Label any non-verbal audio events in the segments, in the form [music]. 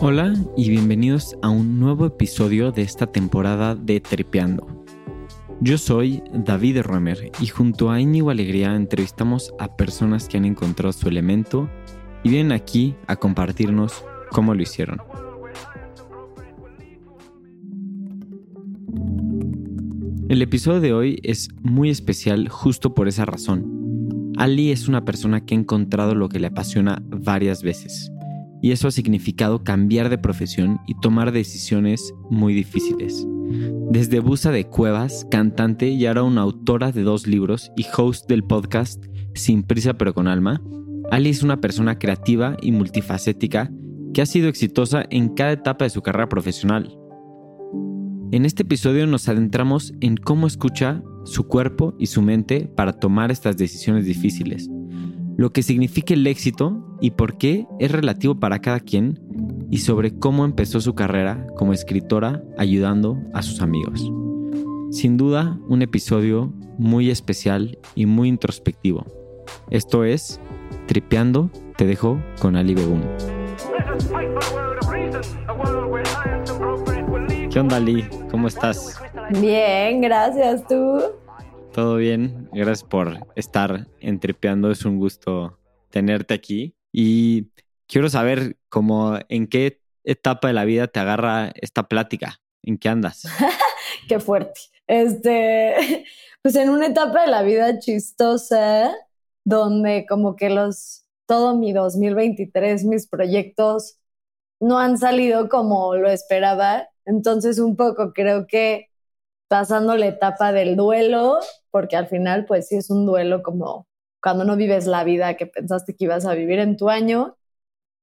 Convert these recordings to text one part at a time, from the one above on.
Hola y bienvenidos a un nuevo episodio de esta temporada de Tripeando. Yo soy David Romer y junto a Íñigo Alegría entrevistamos a personas que han encontrado su elemento y vienen aquí a compartirnos cómo lo hicieron. El episodio de hoy es muy especial justo por esa razón. Ali es una persona que ha encontrado lo que le apasiona varias veces y eso ha significado cambiar de profesión y tomar decisiones muy difíciles. Desde busa de cuevas, cantante y ahora una autora de dos libros y host del podcast Sin prisa pero con alma, Ali es una persona creativa y multifacética que ha sido exitosa en cada etapa de su carrera profesional. En este episodio nos adentramos en cómo escucha su cuerpo y su mente para tomar estas decisiones difíciles lo que significa el éxito y por qué es relativo para cada quien y sobre cómo empezó su carrera como escritora ayudando a sus amigos. Sin duda, un episodio muy especial y muy introspectivo. Esto es Tripeando, te dejo con Ali Begun. ¿Qué onda Ali? ¿Cómo estás? Bien, gracias. ¿Tú? Todo bien, gracias por estar entrepeando, es un gusto tenerte aquí y quiero saber cómo en qué etapa de la vida te agarra esta plática, en qué andas. [laughs] qué fuerte. Este, [laughs] pues en una etapa de la vida chistosa donde como que los todo mi 2023 mis proyectos no han salido como lo esperaba, entonces un poco creo que pasando la etapa del duelo, porque al final pues sí es un duelo como cuando no vives la vida que pensaste que ibas a vivir en tu año,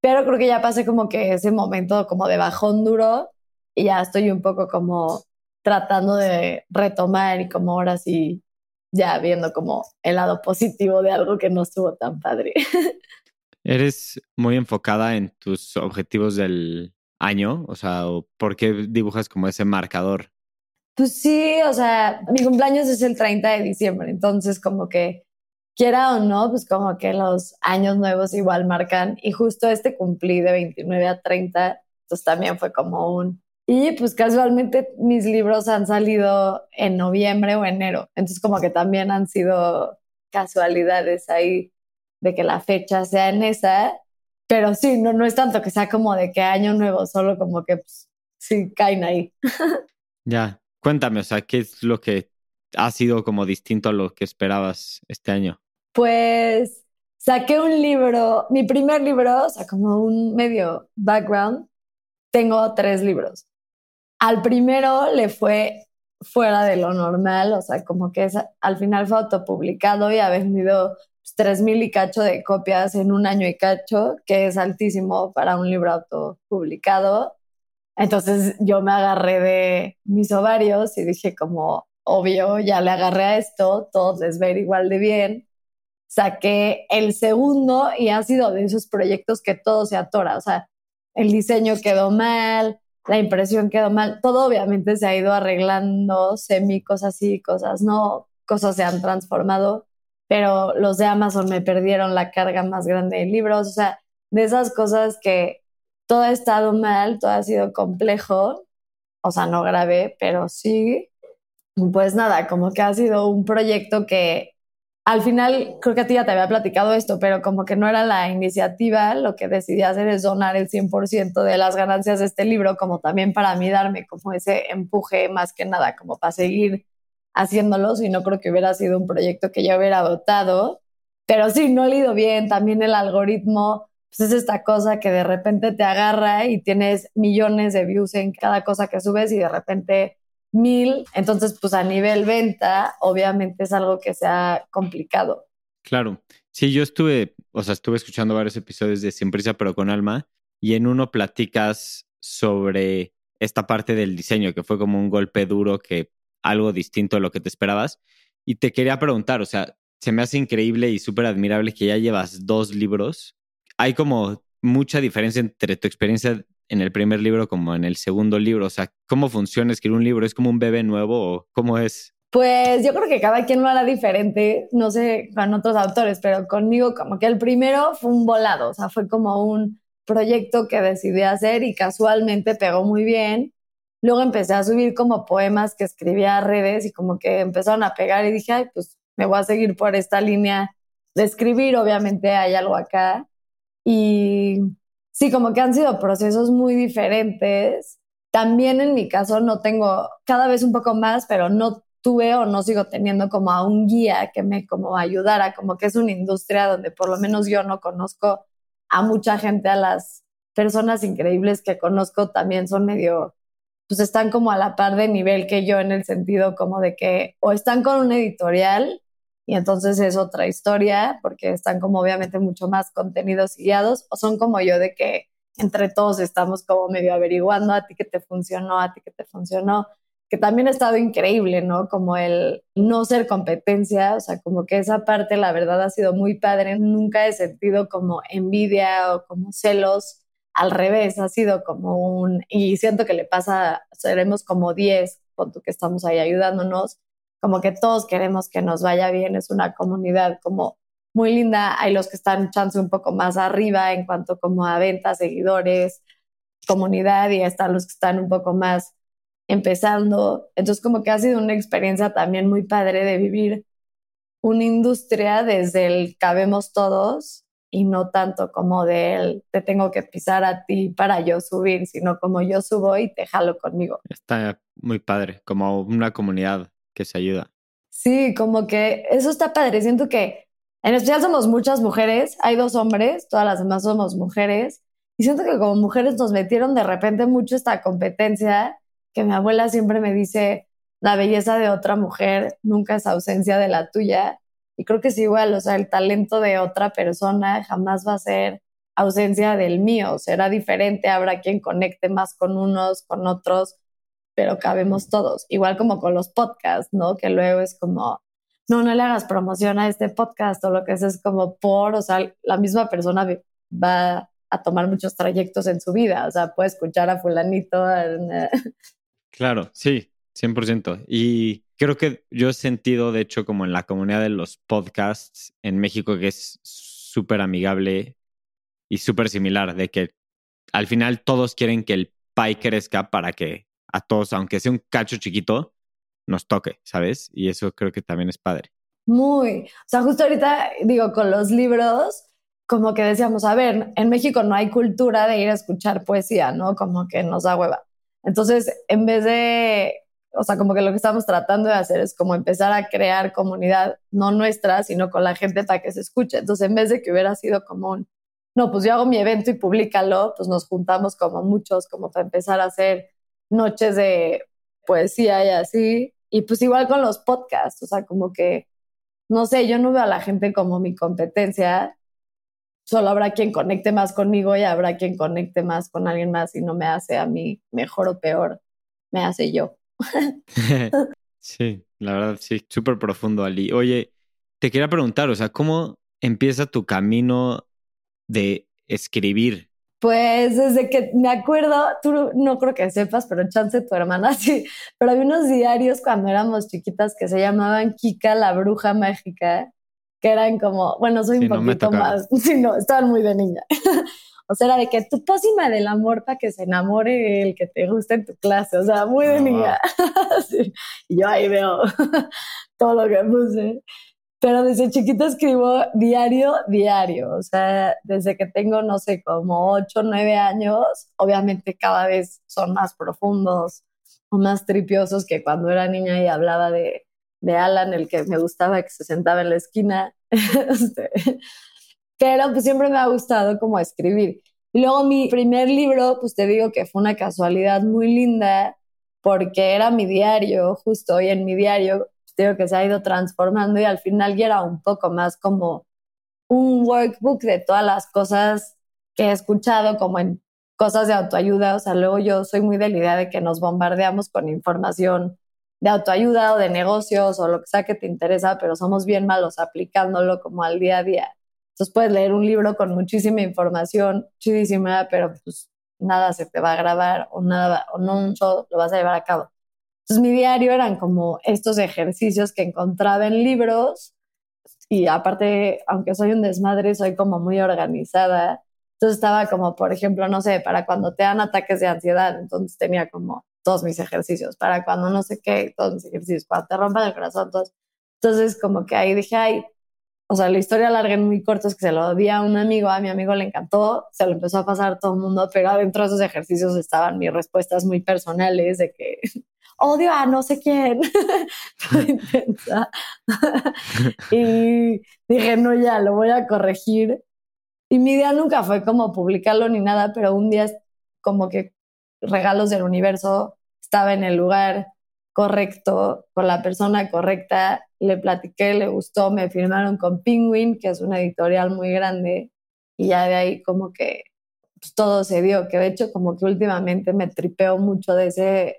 pero creo que ya pasé como que ese momento como de bajón duro y ya estoy un poco como tratando de retomar y como ahora sí ya viendo como el lado positivo de algo que no estuvo tan padre. [laughs] ¿Eres muy enfocada en tus objetivos del año? O sea, ¿por qué dibujas como ese marcador? Pues sí, o sea, mi cumpleaños es el 30 de diciembre, entonces como que quiera o no, pues como que los años nuevos igual marcan y justo este cumplí de 29 a 30, entonces también fue como un... Y pues casualmente mis libros han salido en noviembre o enero, entonces como que también han sido casualidades ahí de que la fecha sea en esa, pero sí, no, no es tanto que sea como de que año nuevo, solo como que pues, sí caen ahí. Ya, Cuéntame, o sea, ¿qué es lo que ha sido como distinto a lo que esperabas este año? Pues saqué un libro, mi primer libro, o sea, como un medio background, tengo tres libros. Al primero le fue fuera de lo normal, o sea, como que es, al final fue autopublicado y ha vendido tres mil y cacho de copias en un año y cacho, que es altísimo para un libro autopublicado. Entonces yo me agarré de mis ovarios y dije como, obvio, ya le agarré a esto, todos les ver igual de bien. Saqué el segundo y ha sido de esos proyectos que todo se atora, o sea, el diseño quedó mal, la impresión quedó mal, todo obviamente se ha ido arreglando, semi cosas sí, cosas no, cosas se han transformado, pero los de Amazon me perdieron la carga más grande de libros, o sea, de esas cosas que todo ha estado mal, todo ha sido complejo, o sea, no grave, pero sí. Pues nada, como que ha sido un proyecto que al final, creo que a ti ya te había platicado esto, pero como que no era la iniciativa, lo que decidí hacer es donar el 100% de las ganancias de este libro, como también para mí darme como ese empuje más que nada, como para seguir haciéndolo, si no creo que hubiera sido un proyecto que yo hubiera votado. Pero sí, no he leído bien, también el algoritmo pues es esta cosa que de repente te agarra y tienes millones de views en cada cosa que subes y de repente mil. Entonces, pues a nivel venta, obviamente es algo que se ha complicado. Claro. Sí, yo estuve, o sea, estuve escuchando varios episodios de Sin Prisa pero con Alma y en uno platicas sobre esta parte del diseño, que fue como un golpe duro, que algo distinto a lo que te esperabas. Y te quería preguntar, o sea, se me hace increíble y súper admirable que ya llevas dos libros hay como mucha diferencia entre tu experiencia en el primer libro como en el segundo libro. O sea, ¿cómo funciona escribir un libro? ¿Es como un bebé nuevo o cómo es? Pues yo creo que cada quien lo hará diferente, no sé con otros autores, pero conmigo como que el primero fue un volado, o sea, fue como un proyecto que decidí hacer y casualmente pegó muy bien. Luego empecé a subir como poemas que escribía a redes y como que empezaron a pegar y dije, pues me voy a seguir por esta línea de escribir, obviamente hay algo acá. Y sí, como que han sido procesos muy diferentes. También en mi caso no tengo cada vez un poco más, pero no tuve o no sigo teniendo como a un guía que me como ayudara, como que es una industria donde por lo menos yo no conozco a mucha gente, a las personas increíbles que conozco también son medio, pues están como a la par de nivel que yo en el sentido como de que o están con un editorial y entonces es otra historia porque están como obviamente mucho más contenidos guiados o son como yo de que entre todos estamos como medio averiguando a ti que te funcionó, a ti que te funcionó, que también ha estado increíble, ¿no? Como el no ser competencia, o sea, como que esa parte la verdad ha sido muy padre, nunca he sentido como envidia o como celos, al revés, ha sido como un, y siento que le pasa, seremos como 10, con que estamos ahí ayudándonos, como que todos queremos que nos vaya bien, es una comunidad como muy linda, hay los que están chance un poco más arriba en cuanto como a ventas, seguidores, comunidad y están los que están un poco más empezando. Entonces como que ha sido una experiencia también muy padre de vivir una industria desde el cabemos todos y no tanto como del te tengo que pisar a ti para yo subir, sino como yo subo y te jalo conmigo. Está muy padre, como una comunidad que se ayuda. Sí, como que eso está padre. Siento que en especial somos muchas mujeres, hay dos hombres, todas las demás somos mujeres. Y siento que como mujeres nos metieron de repente mucho esta competencia, que mi abuela siempre me dice, la belleza de otra mujer nunca es ausencia de la tuya. Y creo que es igual, o sea, el talento de otra persona jamás va a ser ausencia del mío, será diferente, habrá quien conecte más con unos, con otros, pero cabemos todos. Igual como con los podcasts, ¿no? Que luego es como, no, no le hagas promoción a este podcast o lo que es, es como por, o sea, la misma persona va a tomar muchos trayectos en su vida, o sea, puede escuchar a fulanito. Claro, sí, 100%. Y creo que yo he sentido, de hecho, como en la comunidad de los podcasts en México, que es súper amigable y súper similar, de que al final todos quieren que el pie crezca para que a todos, aunque sea un cacho chiquito, nos toque, ¿sabes? Y eso creo que también es padre. Muy. O sea, justo ahorita digo, con los libros, como que decíamos, a ver, en México no hay cultura de ir a escuchar poesía, ¿no? Como que nos da hueva. Entonces, en vez de, o sea, como que lo que estamos tratando de hacer es como empezar a crear comunidad, no nuestra, sino con la gente para que se escuche. Entonces, en vez de que hubiera sido como un, no, pues yo hago mi evento y públicalo, pues nos juntamos como muchos, como para empezar a hacer noches de poesía y así. Y pues igual con los podcasts, o sea, como que, no sé, yo no veo a la gente como mi competencia, solo habrá quien conecte más conmigo y habrá quien conecte más con alguien más y no me hace a mí mejor o peor, me hace yo. [laughs] [laughs] sí, la verdad, sí, súper profundo, Ali. Oye, te quería preguntar, o sea, ¿cómo empieza tu camino de escribir? Pues desde que me acuerdo, tú no creo que sepas, pero chance tu hermana [laughs] sí, pero había unos diarios cuando éramos chiquitas que se llamaban Kika la bruja mágica, que eran como, bueno, soy un poquito más, sí, no, estaban muy de niña. O sea, era de que tu pócima del amor para que se enamore el que te guste en tu clase, o sea, muy de ah, niña. [laughs] Y yo ahí veo [laughs] todo lo que puse. Pero desde chiquita escribo diario, diario. O sea, desde que tengo, no sé, como 8 o 9 años, obviamente cada vez son más profundos o más tripiosos que cuando era niña y hablaba de, de Alan, el que me gustaba, que se sentaba en la esquina. [laughs] Este, pero pues siempre me ha gustado como escribir. Y luego mi primer libro, pues te digo que fue una casualidad muy linda porque era mi diario, justo hoy en mi diario digo que se ha ido transformando y al final ya era un poco más como un workbook de todas las cosas que he escuchado como en cosas de autoayuda. O sea, luego yo soy muy de la idea de que nos bombardeamos con información de autoayuda o de negocios o lo que sea que te interesa, pero somos bien malos aplicándolo como al día a día. Entonces puedes leer un libro con muchísima información, chidísima, pero pues nada se te va a grabar o nada, o no lo vas a llevar a cabo. Entonces mi diario eran como estos ejercicios que encontraba en libros y aparte, aunque soy un desmadre, soy como muy organizada. Entonces estaba como, por ejemplo, no sé, para cuando te dan ataques de ansiedad, entonces tenía como todos mis ejercicios, para cuando no sé qué, todos mis ejercicios, cuando te rompan el corazón, todos. Entonces como que ahí dije, ay, o sea, la historia larga en muy corto es que se lo di a un amigo, a mi amigo le encantó, se lo empezó a pasar todo el mundo, pero adentro de esos ejercicios estaban mis respuestas muy personales de que [laughs] odio a no sé quién. [laughs] [laughs] y dije, no, ya, lo voy a corregir. Y mi idea nunca fue como publicarlo ni nada, pero un día como que regalos del universo estaba en el lugar correcto, con la persona correcta, le platiqué, le gustó, me firmaron con Penguin, que es una editorial muy grande, y ya de ahí como que pues, todo se dio, que de hecho como que últimamente me tripeo mucho de ese,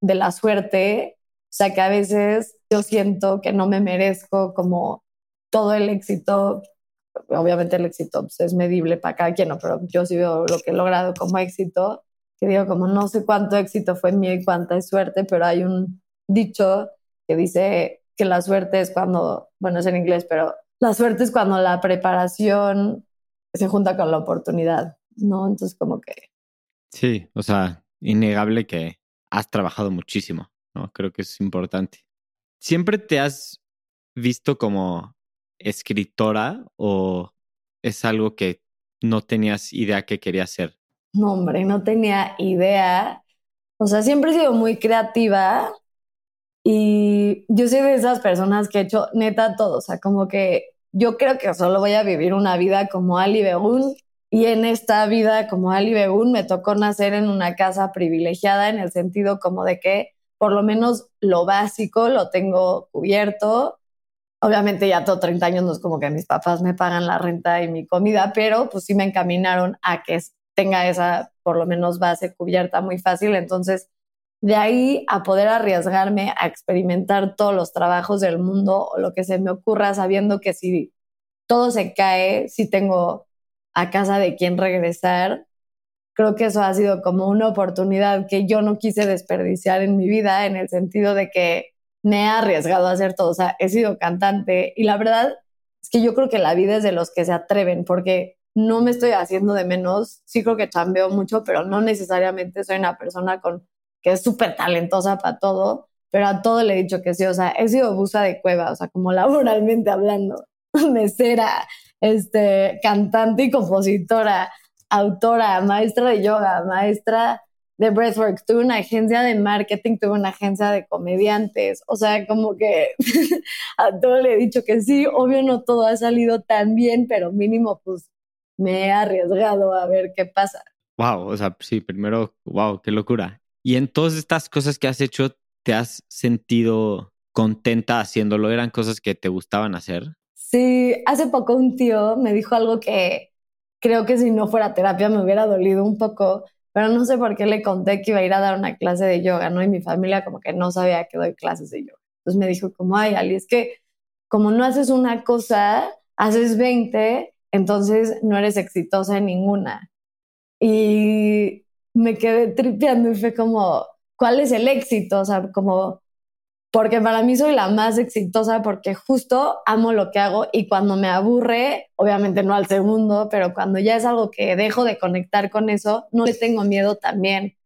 de la suerte, o sea que a veces yo siento que no me merezco como todo el éxito, obviamente el éxito pues, es medible para cada quien, ¿no? pero yo sí veo lo que he logrado como éxito que digo, como no sé cuánto éxito fue mío y cuánta es suerte, pero hay un dicho que dice que la suerte es cuando, bueno, es en inglés, pero la suerte es cuando la preparación se junta con la oportunidad, ¿no? Entonces, como que... Sí, o sea, innegable que has trabajado muchísimo, ¿no? Creo que es importante. ¿Siempre te has visto como escritora o es algo que no tenías idea que querías ser? No, hombre, no tenía idea. O sea, siempre he sido muy creativa y yo soy de esas personas que he hecho neta todo. O sea, como que yo creo que solo voy a vivir una vida como Ali Begun y en esta vida como Ali Begun me tocó nacer en una casa privilegiada en el sentido como de que por lo menos lo básico lo tengo cubierto. Obviamente ya todo 30 años no es como que mis papás me pagan la renta y mi comida, pero pues sí me encaminaron a que tenga esa por lo menos base cubierta muy fácil. Entonces, de ahí a poder arriesgarme a experimentar todos los trabajos del mundo o lo que se me ocurra, sabiendo que si todo se cae, si tengo a casa de quién regresar, creo que eso ha sido como una oportunidad que yo no quise desperdiciar en mi vida, en el sentido de que me he arriesgado a hacer todo. O sea, he sido cantante y la verdad es que yo creo que la vida es de los que se atreven, porque no me estoy haciendo de menos, sí creo que chambeo mucho, pero no necesariamente soy una persona con que es súper talentosa para todo, pero a todo le he dicho que sí, o sea, he sido busa de cueva, o sea, como [laughs] laboralmente hablando, [laughs] mesera, este, cantante y compositora, autora, maestra de yoga, maestra de breathwork, tuve una agencia de marketing, tuve una agencia de comediantes, o sea, como que [laughs] a todo le he dicho que sí, obvio no todo ha salido tan bien, pero mínimo pues me he arriesgado a ver qué pasa. Wow, o sea, sí, primero, wow, qué locura. Y en todas estas cosas que has hecho, ¿te has sentido contenta haciéndolo? ¿Eran cosas que te gustaban hacer? Sí, hace poco un tío me dijo algo que creo que si no fuera terapia me hubiera dolido un poco, pero no sé por qué le conté que iba a ir a dar una clase de yoga, ¿no? Y mi familia como que no sabía que doy clases de yoga. Entonces me dijo como, ay, Ali, es que como no haces una cosa, haces 20 entonces no eres exitosa en ninguna. Y me quedé tripeando y fue como, ¿cuál es el éxito? O sea, como, porque para mí soy la más exitosa porque justo amo lo que hago y cuando me aburre, obviamente no al segundo, pero cuando ya es algo que dejo de conectar con eso, no le tengo miedo también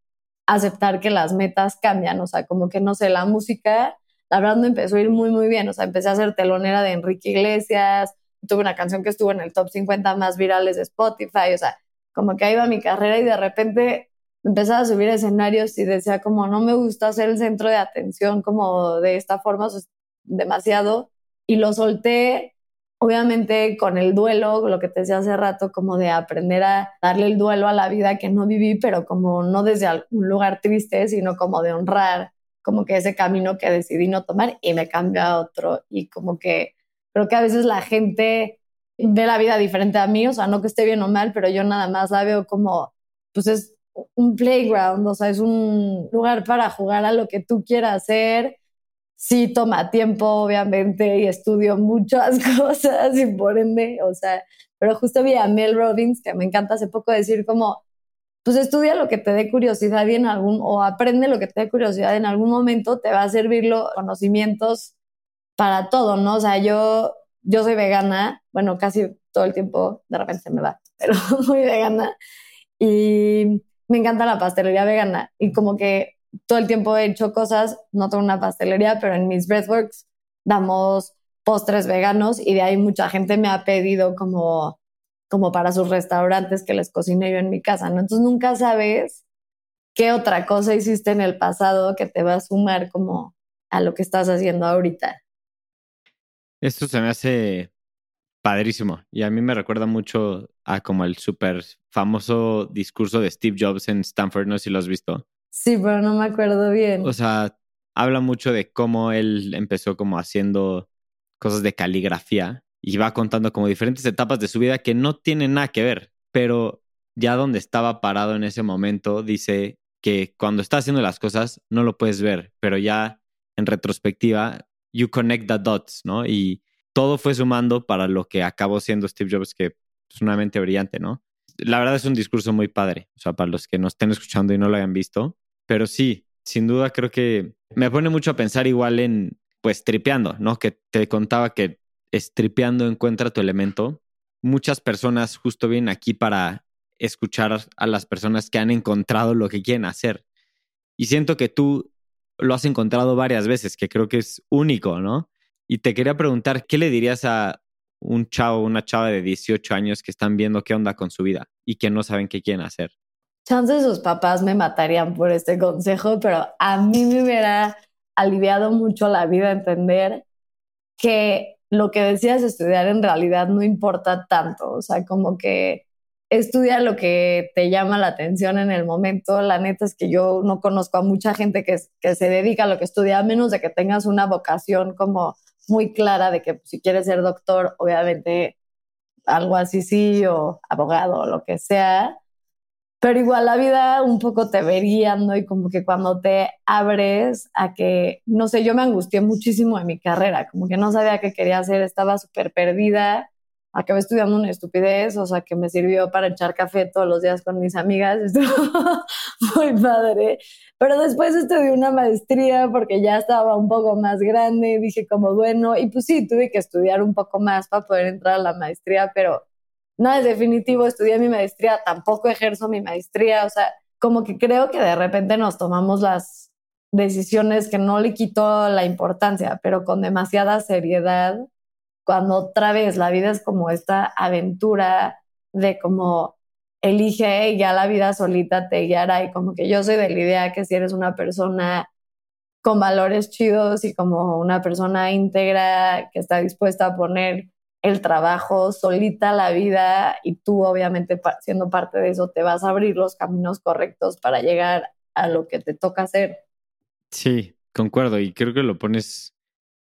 aceptar que las metas cambian, o sea, como que no sé, la música, la verdad me empezó a ir muy, muy bien, o sea, empecé a ser telonera de Enrique Iglesias, tuve una canción que estuvo en el top 50 más virales de Spotify, o sea, como que ahí iba mi carrera y de repente empezaba a subir escenarios y decía como no me gusta ser el centro de atención como de esta forma demasiado y lo solté obviamente con el duelo, lo que te decía hace rato, como de aprender a darle el duelo a la vida que no viví, pero como no desde un lugar triste, sino como de honrar como que ese camino que decidí no tomar y me cambió a otro. Y como que Creo que a veces la gente ve la vida diferente a mí, o sea, no que esté bien o mal, pero yo nada más la veo como, pues es un playground, o sea, es un lugar para jugar a lo que tú quieras hacer. Sí, toma tiempo, obviamente, y estudio muchas [laughs] cosas y por ende, o sea, pero justo vi a Mel Robbins, que me encanta hace poco decir como, pues estudia lo que te dé curiosidad y en algún, o aprende lo que te dé curiosidad en algún momento te va a servir los conocimientos para todo, ¿no? O sea, yo, yo soy vegana, bueno, casi todo el tiempo, de repente me va, [laughs] pero muy vegana. Y me encanta la pastelería vegana. Y como que todo el tiempo he hecho cosas, no tengo una pastelería, pero en mis breathworks damos postres veganos y de ahí mucha gente me ha pedido como, como para sus restaurantes que les cocine yo en mi casa, ¿no? Entonces nunca sabes qué otra cosa hiciste en el pasado que te va a sumar como a lo que estás haciendo ahorita. Esto se me hace padrísimo y a mí me recuerda mucho a como el súper famoso discurso de Steve Jobs en Stanford, no sé si lo has visto. Sí, pero no me acuerdo bien. O sea, habla mucho de cómo él empezó como haciendo cosas de caligrafía y va contando como diferentes etapas de su vida que no tienen nada que ver, pero ya donde estaba parado en ese momento dice que cuando está haciendo las cosas no lo puedes ver, pero ya en retrospectiva you connect the dots, ¿no? Y todo fue sumando para lo que acabó siendo Steve Jobs, que es una mente brillante, ¿no? La verdad es un discurso muy padre, o sea, para los que nos estén escuchando y no lo hayan visto, pero sí, sin duda creo que me pone mucho a pensar igual en, pues, tripeando, ¿no? Que te contaba que estripeando encuentra tu elemento. Muchas personas justo vienen aquí para escuchar a las personas que han encontrado lo que quieren hacer. Y siento que tú lo has encontrado varias veces, que creo que es único, ¿no? Y te quería preguntar, ¿qué le dirías a un chavo o una chava de 18 años que están viendo qué onda con su vida y que no saben qué quieren hacer? Chances sus papás me matarían por este consejo, pero a mí me hubiera aliviado mucho la vida entender que lo que decías estudiar en realidad no importa tanto, o sea, como que estudia lo que te llama la atención en el momento. La neta es que yo no conozco a mucha gente que, se dedica a lo que estudia, a menos de que tengas una vocación como muy clara de que si quieres ser doctor, obviamente algo así sí, o abogado, o lo que sea. Pero igual la vida un poco te vería, ¿no? Y como que cuando te abres a que, no sé, yo me angustié muchísimo en mi carrera, como que no sabía qué quería hacer, estaba súper perdida acabé estudiando una estupidez, o sea, que me sirvió para echar café todos los días con mis amigas, [laughs] estuvo muy padre. Pero después estudié una maestría porque ya estaba un poco más grande, dije como, bueno, y pues sí, tuve que estudiar un poco más para poder entrar a la maestría, pero no es definitivo, estudié mi maestría, tampoco ejerzo mi maestría, o sea, como que creo que de repente nos tomamos las decisiones que no le quito la importancia, pero con demasiada seriedad cuando otra vez la vida es como esta aventura de como elige y ya la vida solita te guiará y como que yo soy de la idea que si eres una persona con valores chidos y como una persona íntegra que está dispuesta a poner el trabajo solita la vida y tú obviamente siendo parte de eso te vas a abrir los caminos correctos para llegar a lo que te toca hacer. Sí, concuerdo y creo que lo pones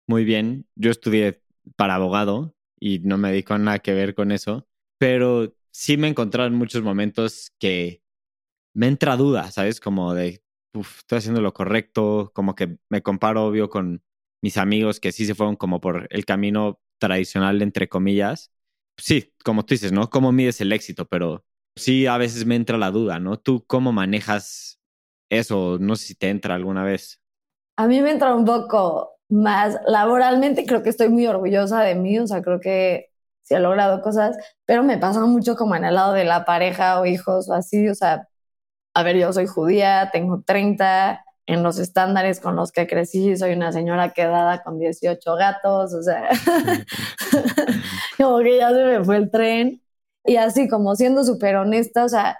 muy bien. Yo estudié para abogado y no me dedico a nada que ver con eso, pero sí me he encontrado en muchos momentos que me entra duda, ¿sabes? Como de, uf, estoy haciendo lo correcto, como que me comparo obvio con mis amigos que sí se fueron como por el camino tradicional, entre comillas. Sí, como tú dices, ¿no? ¿Cómo mides el éxito? Pero sí, a veces me entra la duda, ¿no? ¿Tú cómo manejas eso? No sé si te entra alguna vez. A mí me entra un poco más laboralmente creo que estoy muy orgullosa de mí, o sea, creo que sí he logrado cosas, pero me pasa mucho como en el lado de la pareja o hijos o así, o sea, a ver, yo soy judía, tengo 30, en los estándares con los que crecí, soy una señora quedada con 18 gatos, o sea, [laughs] como que ya se me fue el tren. Y así, como siendo súper honesta, o sea,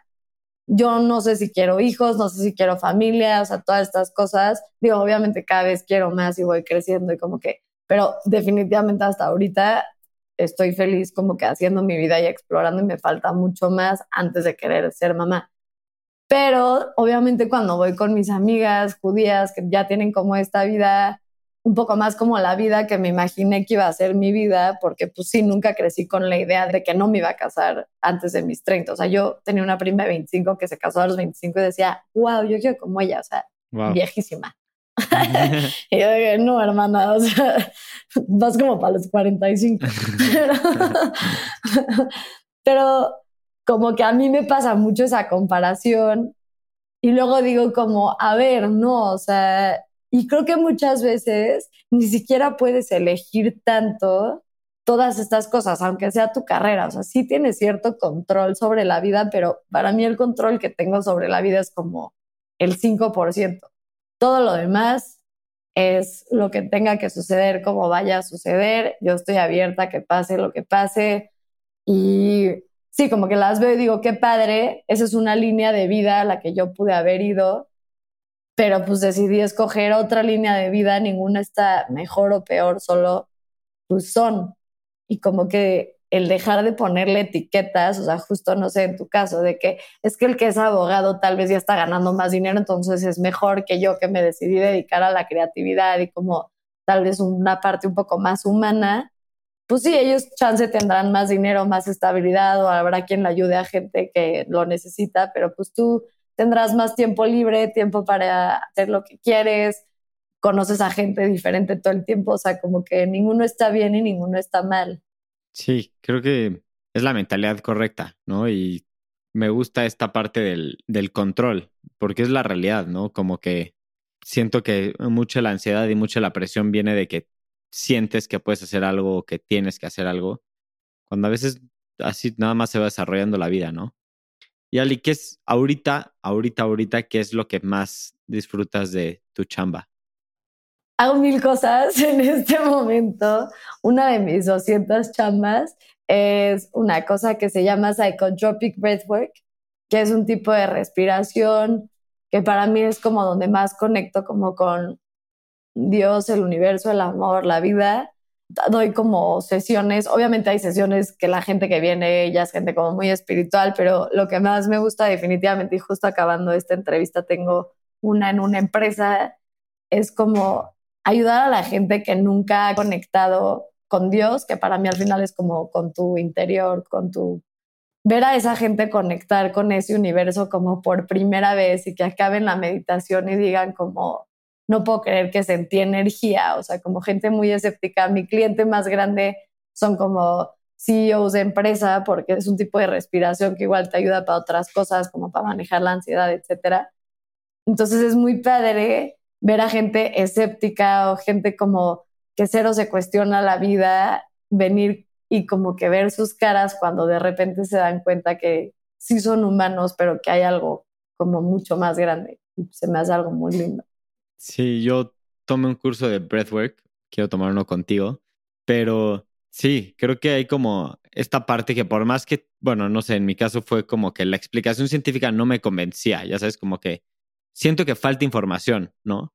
yo no sé si quiero hijos, no sé si quiero familia, o sea, todas estas cosas. Digo, obviamente cada vez quiero más y voy creciendo y como que, pero definitivamente hasta ahorita estoy feliz como que haciendo mi vida y explorando y me falta mucho más antes de querer ser mamá. Pero obviamente cuando voy con mis amigas judías que ya tienen como esta vida un poco más como la vida que me imaginé que iba a ser mi vida, porque pues sí, nunca crecí con la idea de que no me iba a casar antes de mis 30. O sea, yo tenía una prima de 25 que se casó a los 25 y decía, wow, yo quiero como ella, o sea, viejísima. [laughs] [laughs] y yo dije, no, hermana, o sea, [laughs] vas como para los 45. pero, pero como que a mí me pasa mucho esa comparación y luego digo como, a ver, no, o sea, y creo que muchas veces ni siquiera puedes elegir tanto todas estas cosas, aunque sea tu carrera. O sea, sí tienes cierto control sobre la vida, pero para mí el control que tengo sobre la vida es como el 5%. Todo lo demás es lo que tenga que suceder, como vaya a suceder. Yo estoy abierta a que pase lo que pase. Y sí, como que las veo y digo, qué padre, esa es una línea de vida a la que yo pude haber ido, pero pues decidí escoger otra línea de vida, ninguna está mejor o peor, solo pues son. Y como que el dejar de ponerle etiquetas, o sea, justo no sé, en tu caso, de que es que el que es abogado tal vez ya está ganando más dinero, entonces es mejor que yo que me decidí dedicar a la creatividad y como tal vez una parte un poco más humana, pues sí, ellos chance tendrán más dinero, más estabilidad o habrá quien le ayude a gente que lo necesita, pero pues tú tendrás más tiempo libre, tiempo para hacer lo que quieres, conoces a gente diferente todo el tiempo, o sea, como que ninguno está bien y ninguno está mal. Sí, creo que es la mentalidad correcta, ¿no? Y me gusta esta parte del, del control, porque es la realidad, ¿no? Como que siento que mucha la ansiedad y mucha la presión viene de que sientes que puedes hacer algo que tienes que hacer algo, cuando a veces así nada más se va desarrollando la vida, ¿no? Y Ali, ¿qué es ahorita, ahorita, ahorita, qué es lo que más disfrutas de tu chamba? Hago mil cosas [laughs] en este momento. Una de mis 200 chambas es una cosa que se llama Psychotropic Breathwork, que es un tipo de respiración que para mí es como donde más conecto como con Dios, el universo, el amor, la vida. Doy como sesiones, obviamente hay sesiones que la gente que viene ya es gente como muy espiritual, pero lo que más me gusta definitivamente, y justo acabando esta entrevista tengo una en una empresa, es como ayudar a la gente que nunca ha conectado con Dios, que para mí al final es como con tu interior, con tu... Ver a esa gente conectar con ese universo como por primera vez y que acaben la meditación y digan como, no puedo creer que sentí energía, o sea, como gente muy escéptica. Mi cliente más grande son como CEOs de empresa porque es un tipo de respiración que igual te ayuda para otras cosas, como para manejar la ansiedad, etc. Entonces es muy padre ver a gente escéptica o gente como que cero se cuestiona la vida, venir y como que ver sus caras cuando de repente se dan cuenta que sí son humanos, pero que hay algo como mucho más grande. Se me hace algo muy lindo. Sí, yo tomé un curso de breathwork, quiero tomar uno contigo, pero sí, creo que hay como esta parte que por más que, bueno, no sé, en mi caso fue como que la explicación científica no me convencía, ya sabes, como que siento que falta información, ¿no?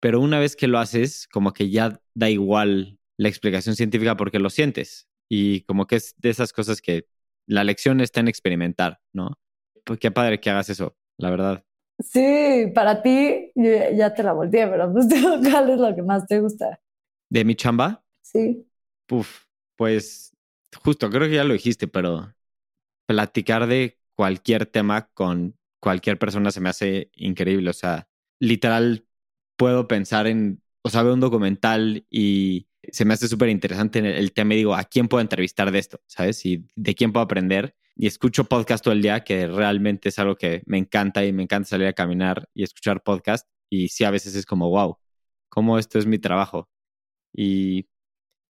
Pero una vez que lo haces, como que ya da igual la explicación científica porque lo sientes y como que es de esas cosas que la lección está en experimentar, ¿no? Pues qué padre que hagas eso, la verdad. Sí, para ti ya te la volteé, pero pues [laughs] ¿cuál es lo que más te gusta? ¿De mi chamba? Sí. Puf, pues justo, creo que ya lo dijiste, pero platicar de cualquier tema con cualquier persona se me hace increíble. O sea, literal, puedo pensar en, o sea, veo un documental y se me hace súper interesante el tema y digo, ¿a quién puedo entrevistar de esto? ¿Sabes? Y de quién puedo aprender y escucho podcast todo el día, que realmente es algo que me encanta y me encanta salir a caminar y escuchar podcast. Y sí, a veces es como, wow, cómo esto es mi trabajo. Y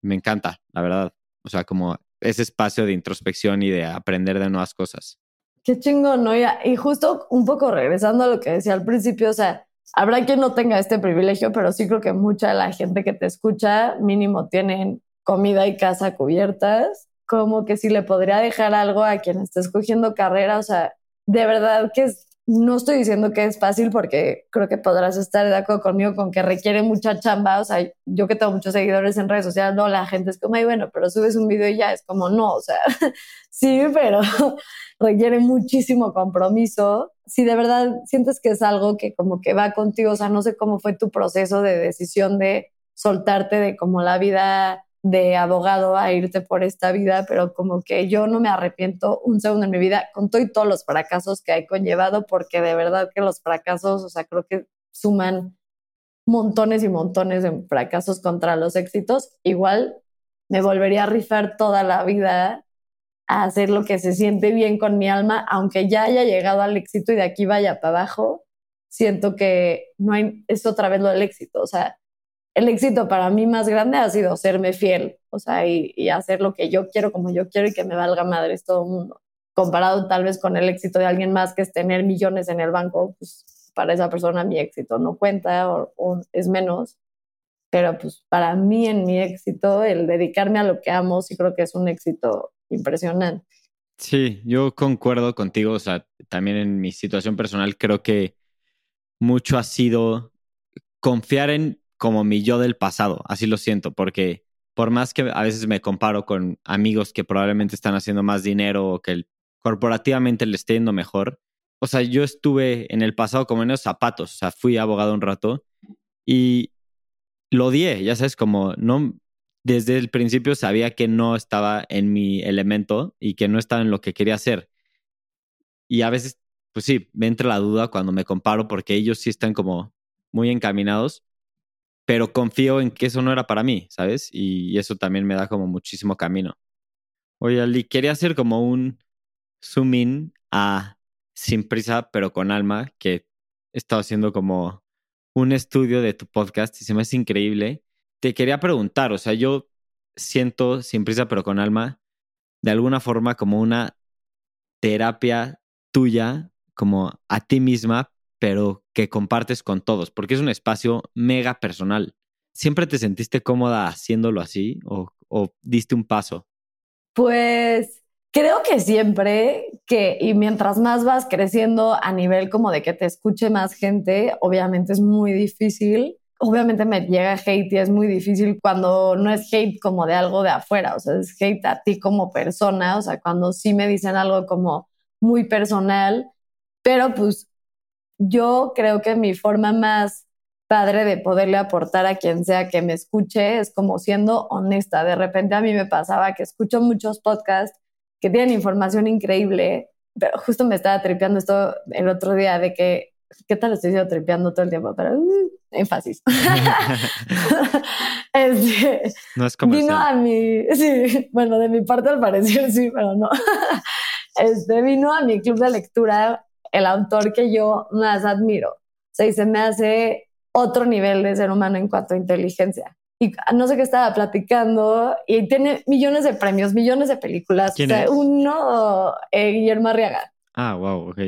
me encanta, la verdad. O sea, como ese espacio de introspección y de aprender de nuevas cosas. Qué chingón, ¿no? Y justo un poco regresando a lo que decía al principio, o sea, habrá quien no tenga este privilegio, pero sí creo que mucha de la gente que te escucha mínimo tienen comida y casa cubiertas como que si le podría dejar algo a quien está escogiendo carrera, o sea, de verdad que no estoy diciendo que es fácil porque creo que podrás estar de acuerdo conmigo con que requiere mucha chamba, o sea, yo que tengo muchos seguidores en redes sociales, no, la gente es como, ay, bueno, pero subes un video y ya es como, no, o sea, [laughs] sí, pero [laughs] requiere muchísimo compromiso. Si de verdad sientes que es algo que como que va contigo, o sea, no sé cómo fue tu proceso de decisión de soltarte de como la vida de abogado a irte por esta vida, pero como que yo no me arrepiento un segundo en mi vida con todo y todos los fracasos que he conllevado, porque de verdad que los fracasos, o sea, creo que suman montones y montones de fracasos contra los éxitos. Igual me volvería a rifar toda la vida a hacer lo que se siente bien con mi alma, aunque ya haya llegado al éxito y de aquí vaya para abajo, siento que no hay, es otra vez lo del éxito. O sea, el éxito para mí más grande ha sido serme fiel, o sea, y, hacer lo que yo quiero como yo quiero y que me valga madres todo el mundo. Comparado tal vez con el éxito de alguien más que es tener millones en el banco, pues para esa persona mi éxito no cuenta o es menos pero pues para mí en mi éxito, el dedicarme a lo que amo, sí creo que es un éxito impresionante. Sí, yo concuerdo contigo, o sea, también en mi situación personal creo que mucho ha sido confiar en como mi yo del pasado, así lo siento, porque por más que a veces me comparo con amigos que probablemente están haciendo más dinero o que corporativamente le esté yendo mejor, o sea, yo estuve en el pasado como en esos zapatos, o sea, fui abogado un rato y lo odié, ya sabes, como no, desde el principio sabía que no estaba en mi elemento y que no estaba en lo que quería hacer. Y a veces, pues sí, me entra la duda cuando me comparo porque ellos sí están como muy encaminados, pero confío en que eso no era para mí, ¿sabes? Y eso también me da como muchísimo camino. Oye, Ali, quería hacer como un zoom in a Sin Prisa, pero con alma, que he estado haciendo como un estudio de tu podcast y se me hace increíble. Te quería preguntar, o sea, yo siento sin prisa pero con alma, de alguna forma como una terapia tuya, como a ti misma, pero que compartes con todos, porque es un espacio mega personal. ¿Siempre te sentiste cómoda haciéndolo así o, diste un paso? Pues Creo que siempre que, y mientras más vas creciendo a nivel como de que te escuche más gente, obviamente es muy difícil. Obviamente me llega hate y es muy difícil cuando no es hate como de algo de afuera, o sea, es hate a ti como persona, o sea, cuando sí me dicen algo como muy personal, pero pues yo creo que mi forma más padre de poderle aportar a quien sea que me escuche es como siendo honesta. De repente a mí me pasaba que escucho muchos podcasts que tienen información increíble, pero justo me estaba tripeando esto el otro día de que, ¿qué tal estoy diciendo tripeando todo el tiempo? Pero uh, énfasis. [laughs] este, no es como Vino a mi, sí, bueno, de mi parte al parecer sí, pero no. [laughs] este, vino a mi club de lectura el autor que yo más admiro. O sea, y se me hace otro nivel de ser humano en cuanto a inteligencia y no sé qué estaba platicando y tiene millones de premios, millones de películas. ¿Quién es? Uno, eh, Guillermo Arriaga. Ah, wow, ok.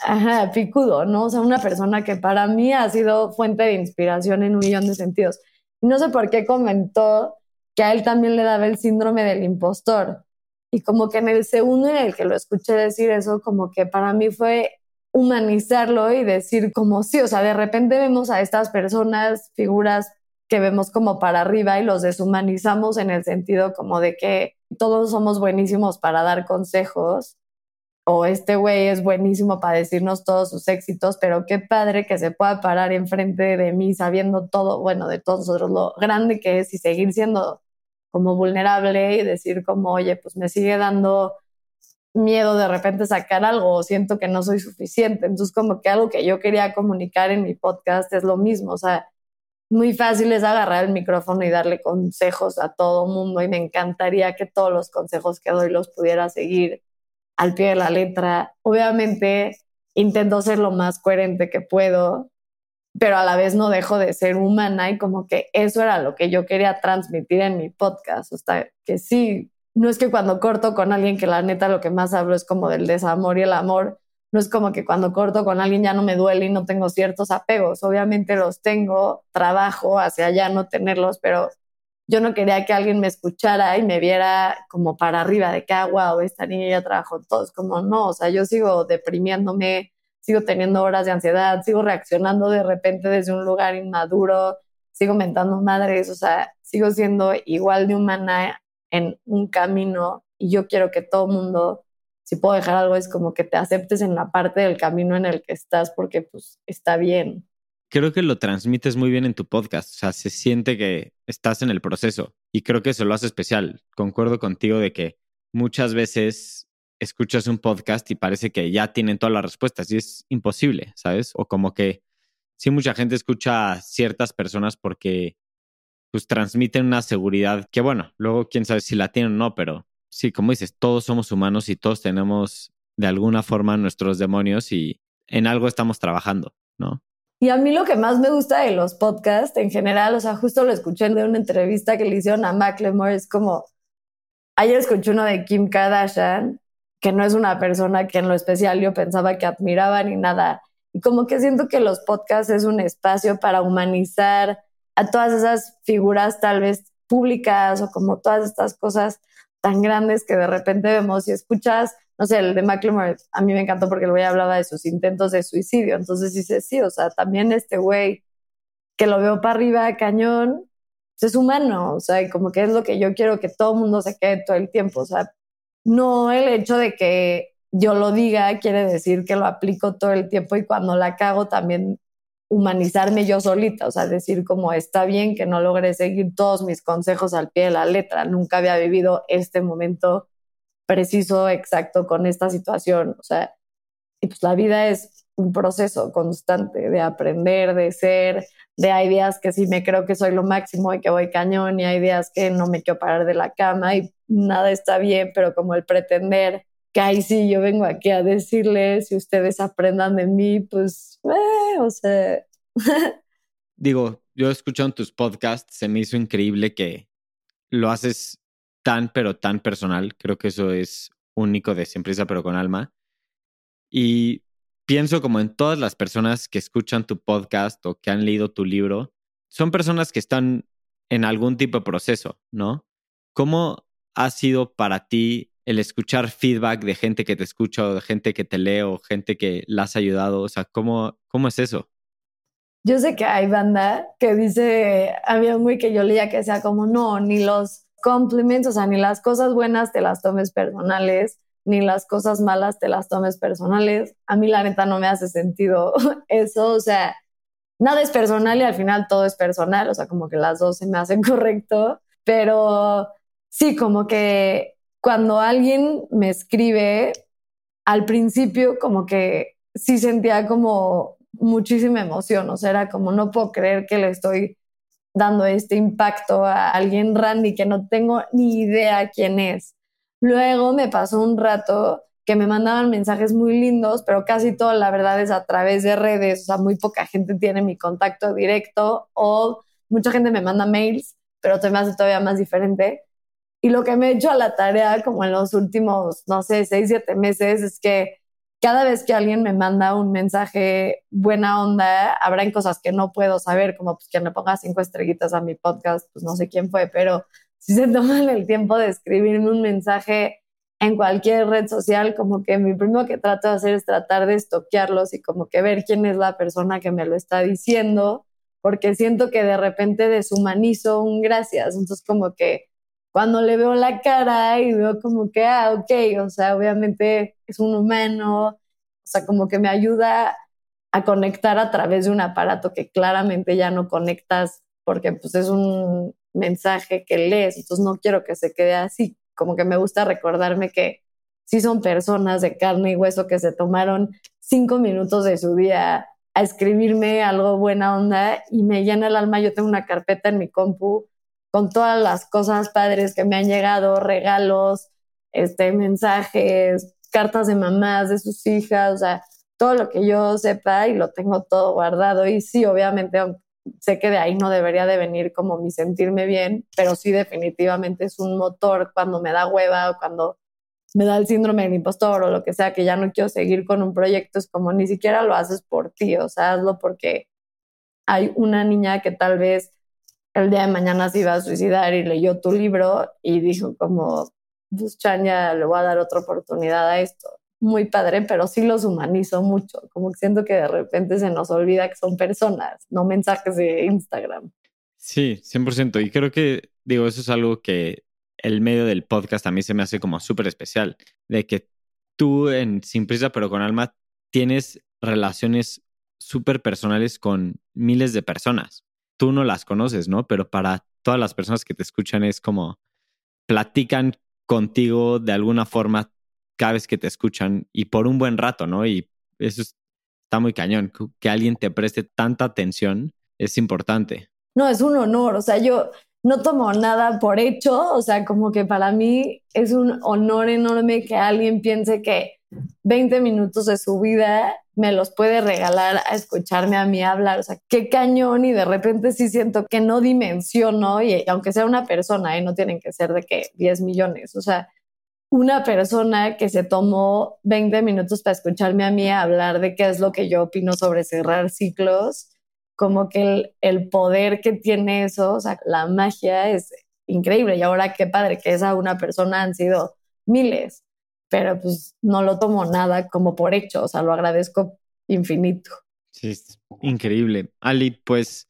Ajá, picudo, ¿no? O sea, una persona que para mí ha sido fuente de inspiración en un millón de sentidos. Y no sé por qué comentó que a él también le daba el síndrome del impostor. Y como que en el segundo en el que lo escuché decir eso, como que para mí fue humanizarlo y decir como sí, o sea, de repente vemos a estas personas, figuras que vemos como para arriba y los deshumanizamos en el sentido como de que todos somos buenísimos para dar consejos o este güey es buenísimo para decirnos todos sus éxitos, pero qué padre que se pueda parar enfrente de mí sabiendo todo, bueno, de todos nosotros, lo grande que es y seguir siendo como vulnerable y decir como, oye, pues me sigue dando miedo de repente sacar algo o siento que no soy suficiente. Entonces como que algo que yo quería comunicar en mi podcast es lo mismo, o sea, muy fácil es agarrar el micrófono y darle consejos a todo mundo y me encantaría que todos los consejos que doy los pudiera seguir al pie de la letra. Obviamente intento ser lo más coherente que puedo, pero a la vez no dejo de ser humana y como que eso era lo que yo quería transmitir en mi podcast. O sea, que sí, no es que cuando corto con alguien que la neta lo que más hablo es como del desamor y el amor, no es como que cuando corto con alguien ya no me duele y no tengo ciertos apegos. Obviamente los tengo, trabajo hacia allá no tenerlos, pero yo no quería que alguien me escuchara y me viera como para arriba de que, ah, wow, esta niña ya trabajó todos. Como no, o sea, yo sigo deprimiéndome, sigo teniendo horas de ansiedad, sigo reaccionando de repente desde un lugar inmaduro, sigo mentando madres, o sea, sigo siendo igual de humana en un camino y yo quiero que todo mundo si puedo dejar algo es como que te aceptes en la parte del camino en el que estás porque pues está bien. Creo que lo transmites muy bien en tu podcast, o sea, se siente que estás en el proceso y creo que eso lo hace especial. Concuerdo contigo de que muchas veces escuchas un podcast y parece que ya tienen todas las respuestas y es imposible, ¿sabes? O como que sí mucha gente escucha a ciertas personas porque pues transmiten una seguridad que bueno, luego quién sabe si la tienen o no, pero sí, como dices, todos somos humanos y todos tenemos de alguna forma nuestros demonios y en algo estamos trabajando, ¿no? Y a mí lo que más me gusta de los podcasts en general, o sea, justo lo escuché en una entrevista que le hicieron a Macklemore, es como, ayer escuché uno de Kim Kardashian, que no es una persona que en lo especial yo pensaba que admiraba ni nada. Y como que siento que los podcasts es un espacio para humanizar a todas esas figuras tal vez públicas o como todas estas cosas tan grandes que de repente vemos y escuchas no sé, el de Macklemore a mí me encantó porque el güey hablaba de sus intentos de suicidio. Entonces dice, sí, o sea, también este güey que lo veo para arriba, cañón, pues es humano, o sea, y como que es lo que yo quiero que todo el mundo se quede todo el tiempo, o sea, no el hecho de que yo lo diga quiere decir que lo aplico todo el tiempo y cuando la cago también humanizarme yo solita, o sea, decir como está bien que no logre seguir todos mis consejos al pie de la letra, nunca había vivido este momento preciso, exacto con esta situación. O sea, y pues la vida es un proceso constante de aprender, de ser, de hay días que sí me creo que soy lo máximo y que voy cañón y hay días que no me quiero parar de la cama y nada está bien, pero como el pretender que sí yo vengo aquí a decirles si ustedes aprendan de mí, pues, eh, o sea. [laughs] Digo, yo escuchado tus podcasts, se me hizo increíble que lo haces tan, pero tan personal. Creo que eso es único de Siempre pero con alma. Y pienso como en todas las personas que escuchan tu podcast o que han leído tu libro, son personas que están en algún tipo de proceso, ¿no? ¿Cómo ha sido para ti el escuchar feedback de gente que te escucha o de gente que te lee o gente que la has ayudado? O sea, ¿cómo, cómo es eso? Yo sé que hay banda que dice, había güey que yo leía que sea como, no, ni los compliments, o sea, ni las cosas buenas te las tomes personales, ni las cosas malas te las tomes personales. A mí la neta no me hace sentido [laughs] eso, o sea, nada es personal y al final todo es personal, o sea, como que las dos se me hacen [laughs] correcto, pero sí, como que cuando alguien me escribe, al principio como que sí sentía como muchísima emoción, o sea, era como no puedo creer que le estoy dando este impacto a alguien Randy que no tengo ni idea quién es. Luego me pasó un rato que me mandaban mensajes muy lindos, pero casi todo la verdad es a través de redes, o sea, muy poca gente tiene mi contacto directo o mucha gente me manda mails, pero te me hace todavía más diferente. Y lo que me he hecho a la tarea como en los últimos, no sé, seis, siete meses es que cada vez que alguien me manda un mensaje buena onda, habrán cosas que no puedo saber, como pues que me ponga cinco estrellitas a mi podcast, pues no sé quién fue, pero si se toman el tiempo de escribirme un mensaje en cualquier red social, como que mi primero que trato de hacer es tratar de estoquearlos y como que ver quién es la persona que me lo está diciendo, porque siento que de repente deshumanizo un gracias, entonces como que cuando le veo la cara y veo como que, ah, ok, o sea, obviamente es un humano, o sea, como que me ayuda a conectar a través de un aparato que claramente ya no conectas porque pues es un mensaje que lees, entonces no quiero que se quede así, como que me gusta recordarme que sí son personas de carne y hueso que se tomaron cinco minutos de su día a escribirme algo buena onda y me llena el alma. Yo tengo una carpeta en mi compu con todas las cosas padres que me han llegado, regalos, este, mensajes, cartas de mamás, de sus hijas, o sea, todo lo que yo sepa y lo tengo todo guardado. Y sí, obviamente, sé que de ahí no debería de venir como mi sentirme bien, pero sí definitivamente es un motor cuando me da hueva o cuando me da el síndrome del impostor o lo que sea, que ya no quiero seguir con un proyecto, es como ni siquiera lo haces por ti, o sea, hazlo porque hay una niña que tal vez el día de mañana se iba a suicidar y leyó tu libro y dijo como, pues Chanya, le voy a dar otra oportunidad a esto. Muy padre, pero sí los humanizo mucho, como que siento que de repente se nos olvida que son personas, no mensajes de Instagram. Sí, 100%. Y creo que, digo, eso es algo que el medio del podcast a mí se me hace como súper especial, de que tú en Sin Prisa pero con Alma tienes relaciones súper personales con miles de personas tú no las conoces, ¿no? Pero para todas las personas que te escuchan es como platican contigo de alguna forma cada vez que te escuchan y por un buen rato, ¿no? Y eso está muy cañón. Que alguien te preste tanta atención es importante. No, es un honor. O sea, yo, no tomo nada por hecho, o sea, como que para mí es un honor enorme que alguien piense que 20 minutos de su vida me los puede regalar a escucharme a mí hablar, o sea, qué cañón y de repente sí siento que no dimensiono y aunque sea una persona, y ¿eh? no tienen que ser de que 10 millones, o sea, una persona que se tomó 20 minutos para escucharme a mí hablar de qué es lo que yo opino sobre cerrar ciclos, como que el, poder que tiene eso, o sea, la magia es increíble. Y ahora qué padre que esa una persona han sido miles, pero pues no lo tomo nada como por hecho, o sea, lo agradezco infinito. Sí, es increíble. Ali, pues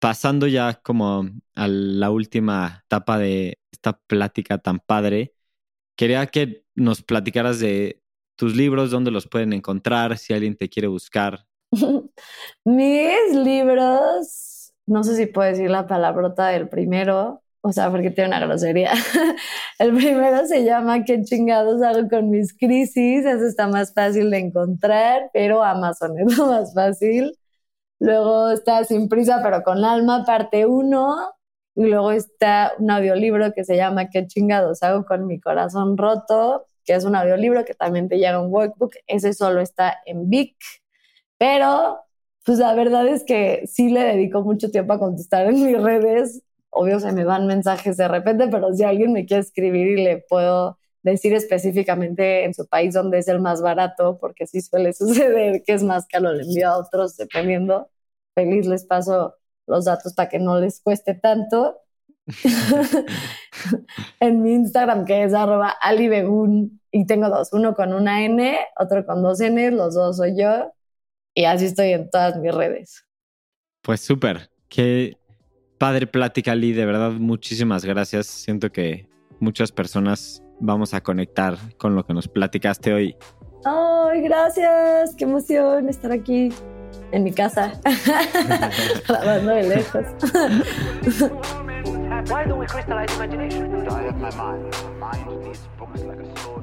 pasando ya como a la última etapa de esta plática tan padre, quería que nos platicaras de tus libros, dónde los pueden encontrar, si alguien te quiere buscar. [laughs] Mis libros, no sé si puedo decir la palabrota del primero, o sea, porque tiene una grosería. [laughs] El primero se llama ¿Qué chingados hago con mis crisis? Eso está más fácil de encontrar, pero Amazon [laughs] es lo más fácil. Luego está Sin prisa, pero con alma, parte 1. Y luego está un audiolibro que se llama ¿Qué chingados hago con mi corazón roto? que es un audiolibro que también te llega un workbook. Ese solo está en Vic. Pero, pues la verdad es que sí le dedico mucho tiempo a contestar en mis redes. Obvio se me van mensajes de repente, pero si alguien me quiere escribir y le puedo decir específicamente en su país dónde es el más barato, porque sí suele [laughs] suceder que es más caro, le envío a otros dependiendo. Feliz les paso los datos para que no les cueste tanto. [laughs] en mi Instagram, que es arroba alibegun, y tengo dos, uno con una N, otro con dos N, los dos soy yo. Y así estoy en todas mis redes. Pues súper. Qué padre plática, Lee. De verdad, muchísimas gracias. Siento que muchas personas vamos a conectar con lo que nos platicaste hoy. Ay, gracias. Qué emoción estar aquí en mi casa, [laughs] grabando de lejos. Why don't we crystallize imagination? I have my mind. My mind needs books like a